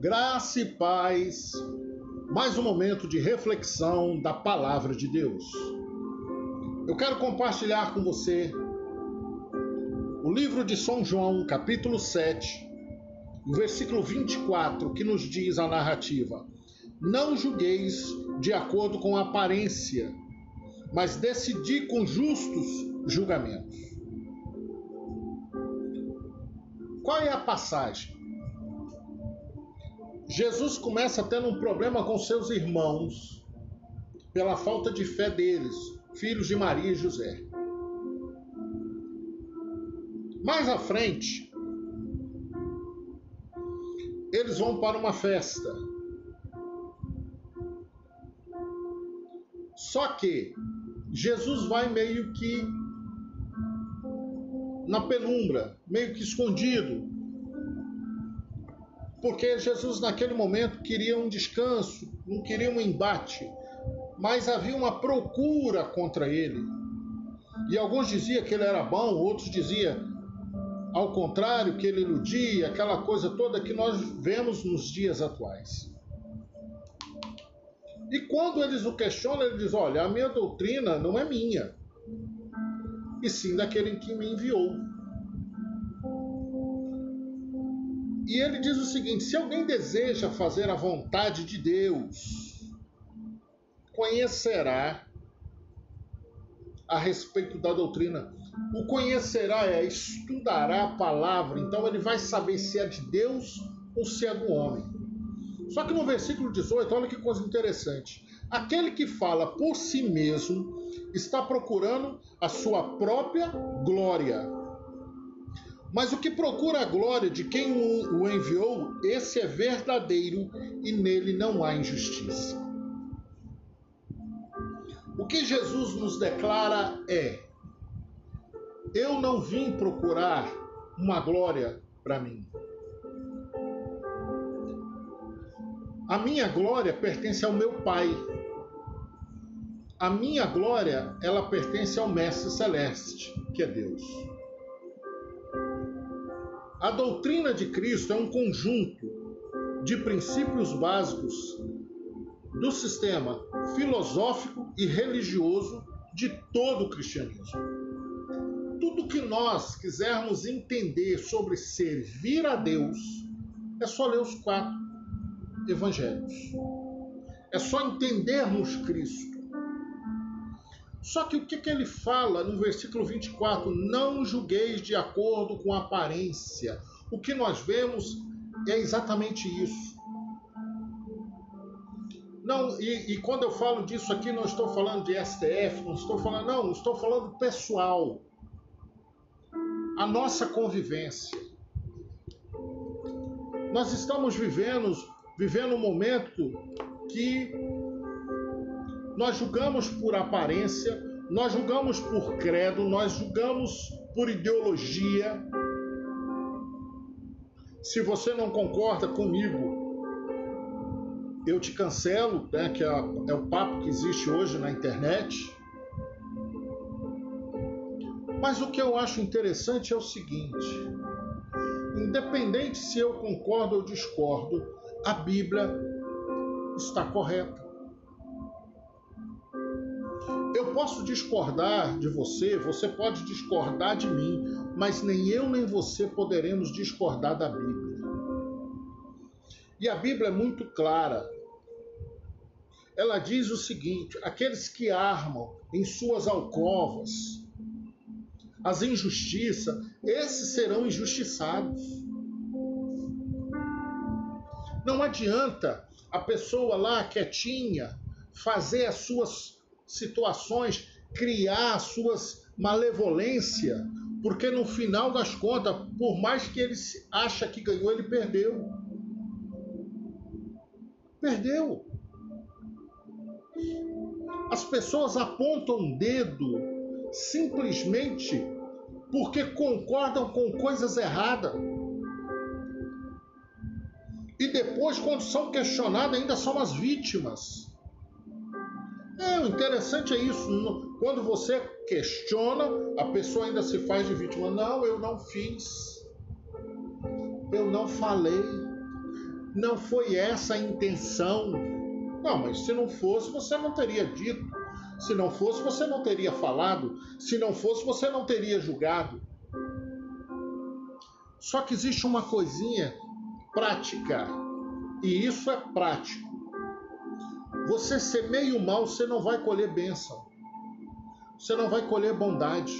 Graça e paz. Mais um momento de reflexão da palavra de Deus. Eu quero compartilhar com você o livro de São João, capítulo 7, o versículo 24, que nos diz a narrativa: Não julgueis de acordo com a aparência, mas decidi com justos julgamentos. Qual é a passagem? Jesus começa tendo um problema com seus irmãos pela falta de fé deles, filhos de Maria e José. Mais à frente, eles vão para uma festa. Só que Jesus vai meio que na penumbra, meio que escondido, porque Jesus naquele momento queria um descanso, não queria um embate, mas havia uma procura contra ele. E alguns diziam que ele era bom, outros diziam ao contrário, que ele iludia, aquela coisa toda que nós vemos nos dias atuais. E quando eles o questionam, ele diz: Olha, a minha doutrina não é minha, e sim daquele que me enviou. E ele diz o seguinte: se alguém deseja fazer a vontade de Deus, conhecerá a respeito da doutrina. O conhecerá é estudará a palavra, então ele vai saber se é de Deus ou se é do homem. Só que no versículo 18, olha que coisa interessante. Aquele que fala por si mesmo está procurando a sua própria glória. Mas o que procura a glória de quem o enviou, esse é verdadeiro e nele não há injustiça. O que Jesus nos declara é: Eu não vim procurar uma glória para mim. A minha glória pertence ao meu Pai. A minha glória, ela pertence ao Mestre Celeste, que é Deus. A doutrina de Cristo é um conjunto de princípios básicos do sistema filosófico e religioso de todo o cristianismo. Tudo que nós quisermos entender sobre servir a Deus é só ler os quatro evangelhos. É só entendermos Cristo. Só que o que, que ele fala no versículo 24? Não julgueis de acordo com aparência. O que nós vemos é exatamente isso. Não, e, e, quando eu falo disso aqui, não estou falando de STF, não estou falando, não, estou falando pessoal. A nossa convivência. Nós estamos vivendo, vivendo um momento que nós julgamos por aparência, nós julgamos por credo, nós julgamos por ideologia. Se você não concorda comigo, eu te cancelo, né, que é, é o papo que existe hoje na internet. Mas o que eu acho interessante é o seguinte: independente se eu concordo ou discordo, a Bíblia está correta. Eu posso discordar de você, você pode discordar de mim, mas nem eu nem você poderemos discordar da Bíblia. E a Bíblia é muito clara. Ela diz o seguinte: aqueles que armam em suas alcovas as injustiças, esses serão injustiçados. Não adianta a pessoa lá quietinha fazer as suas situações, criar suas malevolência, porque no final das contas, por mais que ele acha que ganhou, ele perdeu. Perdeu. As pessoas apontam o dedo simplesmente porque concordam com coisas erradas. E depois, quando são questionadas, ainda são as vítimas. É, o interessante é isso. Quando você questiona, a pessoa ainda se faz de vítima. Não, eu não fiz. Eu não falei. não foi essa a intenção. Não, mas se não fosse, você não teria dito. Se não fosse, você não teria falado. Se não fosse, você não teria julgado. Só que existe uma coisinha prática, e isso é prático. Você semeia o mal, você não vai colher bênção. Você não vai colher bondade.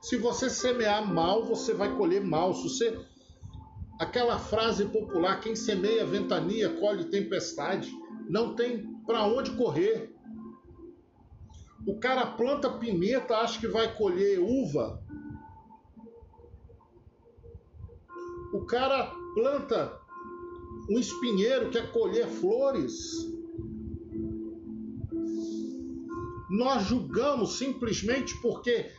Se você semear mal, você vai colher mal. Se você aquela frase popular, quem semeia ventania colhe tempestade, não tem para onde correr. O cara planta pimenta, acha que vai colher uva. O cara planta um espinheiro, quer colher flores. Nós julgamos simplesmente porque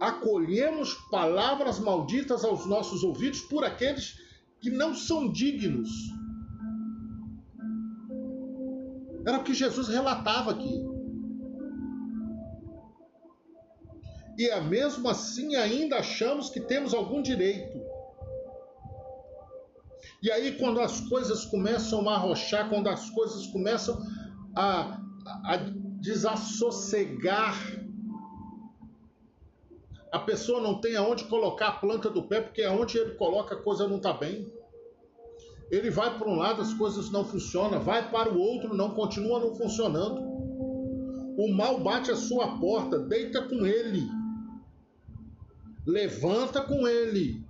acolhemos palavras malditas aos nossos ouvidos por aqueles que não são dignos. Era o que Jesus relatava aqui. E é mesmo assim ainda achamos que temos algum direito. E aí, quando as coisas começam a arrochar, quando as coisas começam a, a desassossegar, a pessoa não tem aonde colocar a planta do pé, porque aonde ele coloca a coisa não está bem. Ele vai para um lado, as coisas não funcionam, vai para o outro, não continua não funcionando. O mal bate a sua porta, deita com ele, levanta com ele.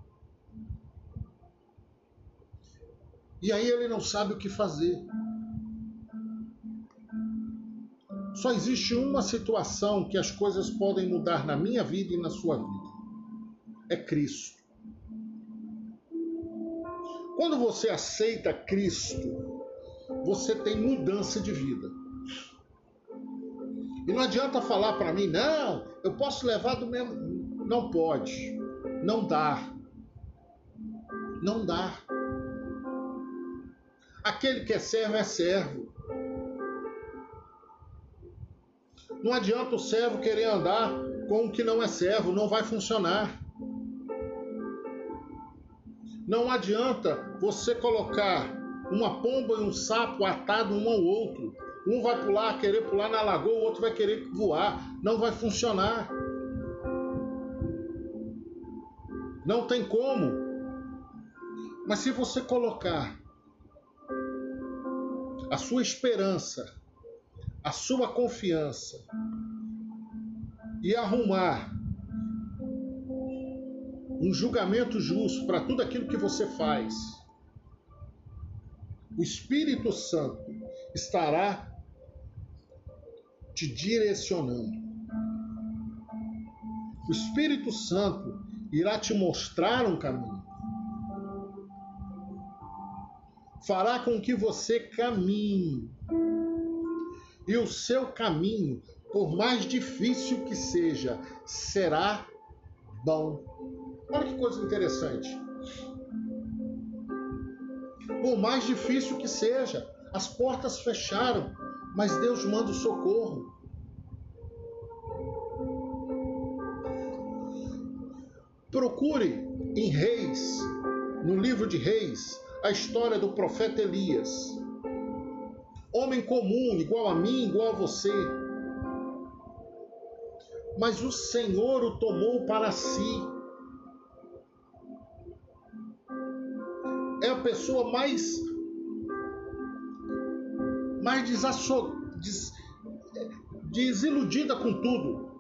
E aí ele não sabe o que fazer. Só existe uma situação que as coisas podem mudar na minha vida e na sua vida. É Cristo. Quando você aceita Cristo, você tem mudança de vida. E não adianta falar para mim, não, eu posso levar do mesmo. Não pode. Não dá. Não dá. Aquele que é servo é servo. Não adianta o servo querer andar com o que não é servo, não vai funcionar. Não adianta você colocar uma pomba e um sapo atado um ao outro. Um vai pular, querer pular na lagoa, o outro vai querer voar. Não vai funcionar. Não tem como. Mas se você colocar a sua esperança a sua confiança e arrumar um julgamento justo para tudo aquilo que você faz, o Espírito Santo estará te direcionando. O Espírito Santo irá te mostrar um caminho. Fará com que você caminhe e o seu caminho, por mais difícil que seja, será bom. Olha que coisa interessante. Por mais difícil que seja, as portas fecharam, mas Deus manda o socorro. Procure em Reis, no livro de Reis, a história do profeta Elias homem comum, igual a mim, igual a você. Mas o Senhor o tomou para si. É a pessoa mais mais desasso, des, desiludida com tudo.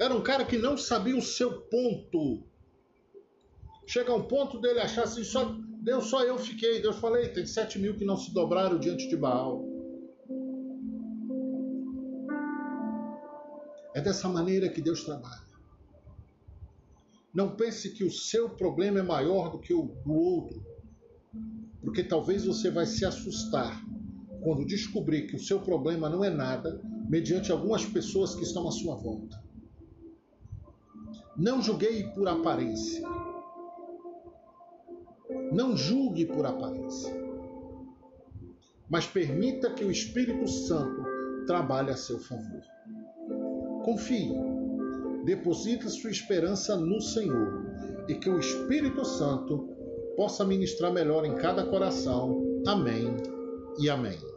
Era um cara que não sabia o seu ponto. Chega um ponto dele achar assim, só Deus, só eu fiquei. Deus falei, tem sete mil que não se dobraram diante de Baal. É dessa maneira que Deus trabalha. Não pense que o seu problema é maior do que o do outro, porque talvez você vai se assustar quando descobrir que o seu problema não é nada mediante algumas pessoas que estão à sua volta. Não julguei por aparência. Não julgue por aparência, mas permita que o Espírito Santo trabalhe a seu favor. Confie, deposite sua esperança no Senhor e que o Espírito Santo possa ministrar melhor em cada coração. Amém e amém.